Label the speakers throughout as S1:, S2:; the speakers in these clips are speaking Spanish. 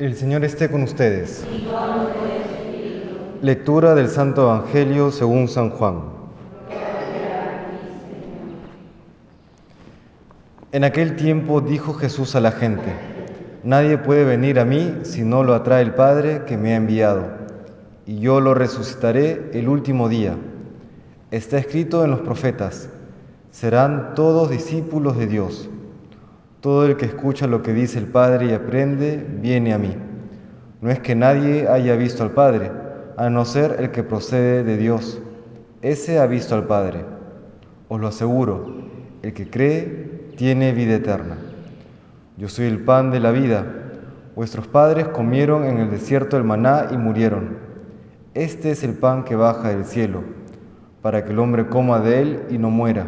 S1: El Señor esté con ustedes. Lectura del Santo Evangelio según San Juan. En aquel tiempo dijo Jesús a la gente, Nadie puede venir a mí si no lo atrae el Padre que me ha enviado, y yo lo resucitaré el último día. Está escrito en los profetas, serán todos discípulos de Dios. Todo el que escucha lo que dice el Padre y aprende, viene a mí. No es que nadie haya visto al Padre, a no ser el que procede de Dios. Ese ha visto al Padre. Os lo aseguro, el que cree tiene vida eterna. Yo soy el pan de la vida. Vuestros padres comieron en el desierto el maná y murieron. Este es el pan que baja del cielo, para que el hombre coma de él y no muera.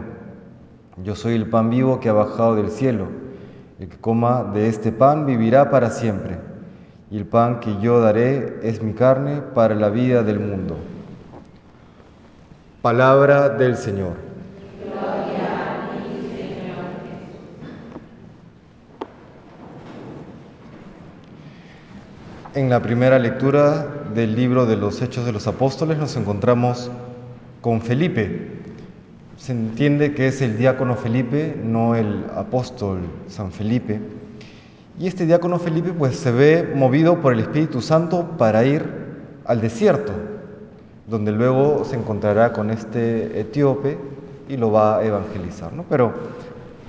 S1: Yo soy el pan vivo que ha bajado del cielo. El que coma de este pan vivirá para siempre, y el pan que yo daré es mi carne para la vida del mundo. Palabra del Señor. En la primera lectura del libro de los Hechos de los Apóstoles nos encontramos con Felipe, se entiende que es el diácono Felipe, no el apóstol San Felipe. Y este diácono Felipe pues se ve movido por el Espíritu Santo para ir al desierto, donde luego se encontrará con este etíope y lo va a evangelizar. ¿no? Pero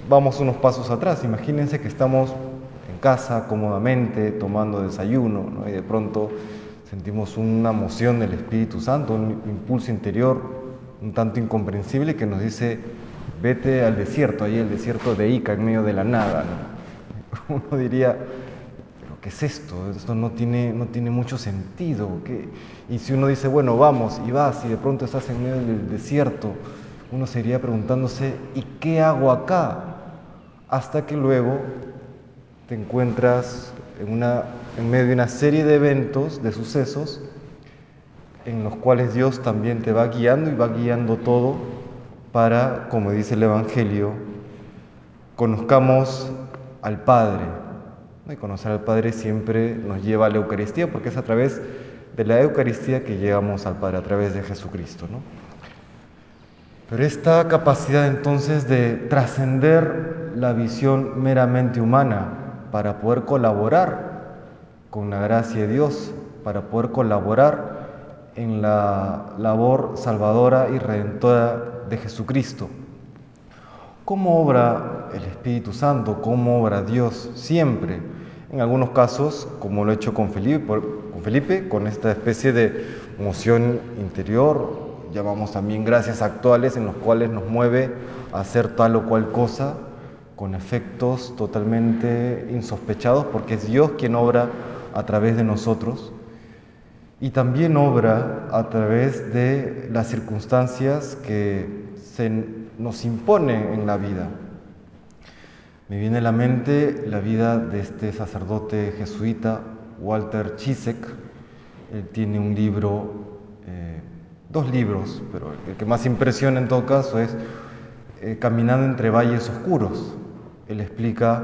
S1: vamos unos pasos atrás, imagínense que estamos en casa cómodamente tomando desayuno ¿no? y de pronto sentimos una moción del Espíritu Santo, un impulso interior un tanto incomprensible que nos dice, vete al desierto, ahí el desierto de Ica, en medio de la nada. Uno diría, pero ¿qué es esto? Esto no tiene, no tiene mucho sentido. Y si uno dice, bueno, vamos y vas y de pronto estás en medio del desierto, uno se preguntándose, ¿y qué hago acá? Hasta que luego te encuentras en, una, en medio de una serie de eventos, de sucesos, en los cuales Dios también te va guiando y va guiando todo para, como dice el Evangelio, conozcamos al Padre. Y conocer al Padre siempre nos lleva a la Eucaristía, porque es a través de la Eucaristía que llegamos al Padre, a través de Jesucristo. ¿no? Pero esta capacidad entonces de trascender la visión meramente humana para poder colaborar con la gracia de Dios, para poder colaborar en la labor salvadora y redentora de Jesucristo. ¿Cómo obra el Espíritu Santo? ¿Cómo obra Dios? Siempre. En algunos casos, como lo he hecho con Felipe, con, esta especie de moción interior, llamamos también gracias actuales en los cuales nos mueve a hacer tal o cual cosa con efectos totalmente insospechados, porque es Dios quien obra a través de nosotros y también obra a través de las circunstancias que se nos imponen en la vida. Me viene a la mente la vida de este sacerdote jesuita, Walter Chisek. Él tiene un libro, eh, dos libros, pero el que más impresiona en todo caso es eh, Caminando entre valles oscuros. Él explica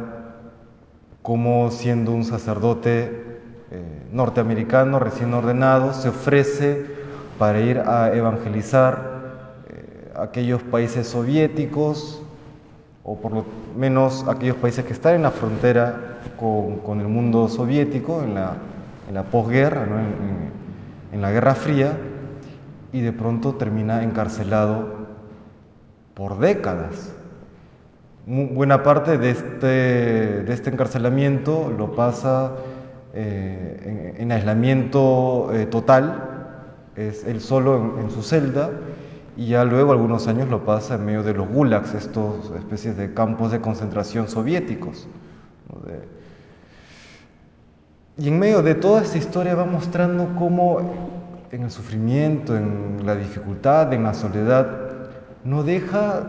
S1: cómo siendo un sacerdote eh, norteamericano recién ordenado se ofrece para ir a evangelizar eh, aquellos países soviéticos o por lo menos aquellos países que están en la frontera con, el mundo soviético, en la, en la posguerra, en, en la Guerra Fría, y de pronto termina encarcelado por décadas. buena parte de este, de este encarcelamiento lo pasa eh, en, aislamiento eh, total, es él solo en, su celda, y ya luego algunos años lo pasa en medio de los gulags, estos especies de campos de concentración soviéticos. Y en medio de toda esta historia va mostrando cómo en el sufrimiento, en la dificultad, en la soledad, no deja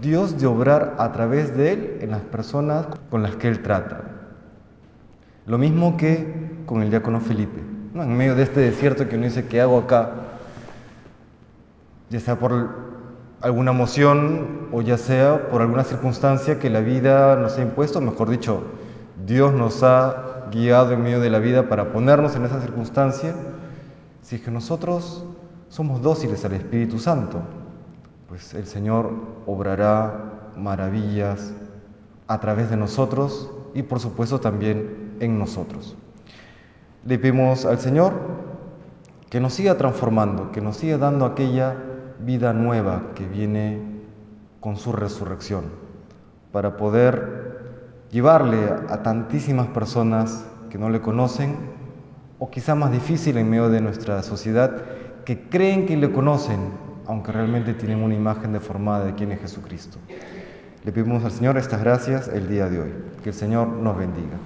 S1: Dios de obrar a través de él en las personas con las que él trata. Lo mismo que con el diácono Felipe. En medio de este desierto que uno dice, ¿qué hago acá? Ya sea por alguna emoción o ya sea por alguna circunstancia que la vida nos ha impuesto, mejor dicho, Dios nos ha guiado en medio de la vida para ponernos en esa circunstancia, si es que nosotros somos dóciles al Espíritu Santo, pues el Señor obrará maravillas a través de nosotros y por supuesto también en nosotros. Le pedimos al Señor que nos siga transformando, que nos siga dando aquella vida nueva que viene con su resurrección, para poder llevarle a tantísimas personas que no le conocen, o quizá más difícil en medio de nuestra sociedad, que creen que le conocen, aunque realmente tienen una imagen deformada de quién es Jesucristo. Le pedimos al Señor estas gracias el día de hoy. Que el Señor nos bendiga.